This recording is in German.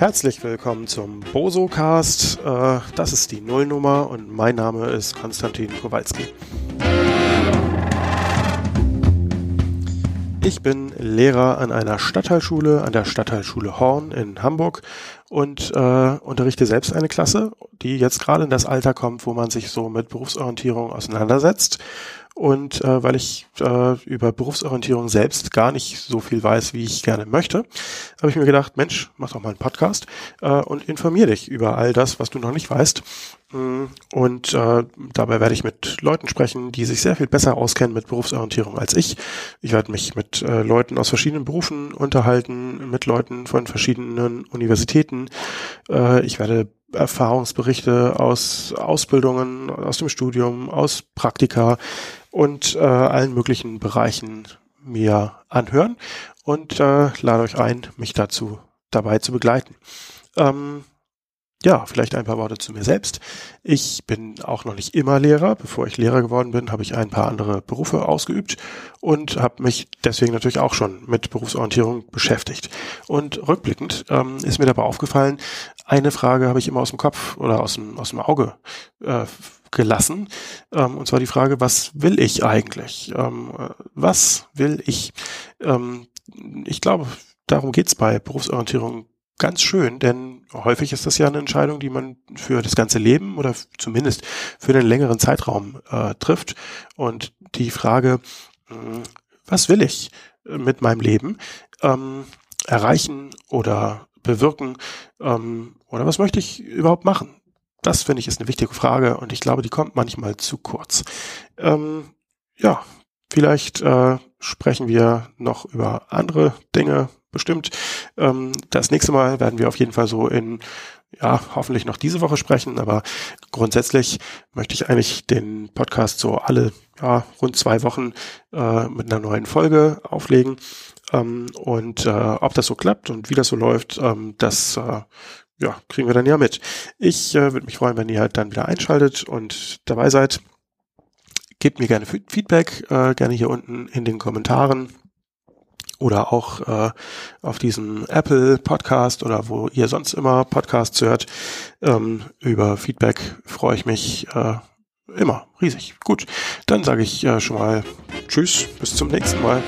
Herzlich willkommen zum Bosocast. Äh, das ist die Nullnummer und mein Name ist Konstantin Kowalski. Ich bin Lehrer an einer Stadtteilschule, an der Stadtteilschule Horn in Hamburg und äh, unterrichte selbst eine Klasse, die jetzt gerade in das Alter kommt, wo man sich so mit Berufsorientierung auseinandersetzt. Und äh, weil ich äh, über Berufsorientierung selbst gar nicht so viel weiß, wie ich gerne möchte, habe ich mir gedacht, Mensch, mach doch mal einen Podcast äh, und informier dich über all das, was du noch nicht weißt. Mm, und äh, dabei werde ich mit Leuten sprechen, die sich sehr viel besser auskennen mit Berufsorientierung als ich. Ich werde mich mit äh, Leuten aus verschiedenen Berufen unterhalten, mit Leuten von verschiedenen Universitäten. Äh, ich werde Erfahrungsberichte aus Ausbildungen, aus dem Studium, aus Praktika und äh, allen möglichen Bereichen mir anhören und äh, lade euch ein, mich dazu dabei zu begleiten. Ähm, ja, vielleicht ein paar Worte zu mir selbst. Ich bin auch noch nicht immer Lehrer. Bevor ich Lehrer geworden bin, habe ich ein paar andere Berufe ausgeübt und habe mich deswegen natürlich auch schon mit Berufsorientierung beschäftigt. Und rückblickend ähm, ist mir dabei aufgefallen, eine Frage habe ich immer aus dem Kopf oder aus dem, aus dem Auge äh, gelassen. Ähm, und zwar die Frage, was will ich eigentlich? Ähm, äh, was will ich? Ähm, ich glaube, darum geht's bei Berufsorientierung ganz schön, denn häufig ist das ja eine Entscheidung, die man für das ganze Leben oder zumindest für einen längeren Zeitraum äh, trifft. Und die Frage, hm, was will ich mit meinem Leben ähm, erreichen oder bewirken ähm, oder was möchte ich überhaupt machen? Das finde ich ist eine wichtige Frage und ich glaube, die kommt manchmal zu kurz. Ähm, ja, vielleicht äh, sprechen wir noch über andere Dinge, bestimmt. Ähm, das nächste Mal werden wir auf jeden Fall so in, ja, hoffentlich noch diese Woche sprechen, aber grundsätzlich möchte ich eigentlich den Podcast so alle, ja, rund zwei Wochen äh, mit einer neuen Folge auflegen. Ähm, und äh, ob das so klappt und wie das so läuft, ähm, das äh, ja, kriegen wir dann ja mit. Ich äh, würde mich freuen, wenn ihr halt dann wieder einschaltet und dabei seid. Gebt mir gerne Feedback, äh, gerne hier unten in den Kommentaren oder auch äh, auf diesem Apple Podcast oder wo ihr sonst immer Podcasts hört. Ähm, über Feedback freue ich mich äh, immer riesig. Gut, dann sage ich äh, schon mal Tschüss, bis zum nächsten Mal.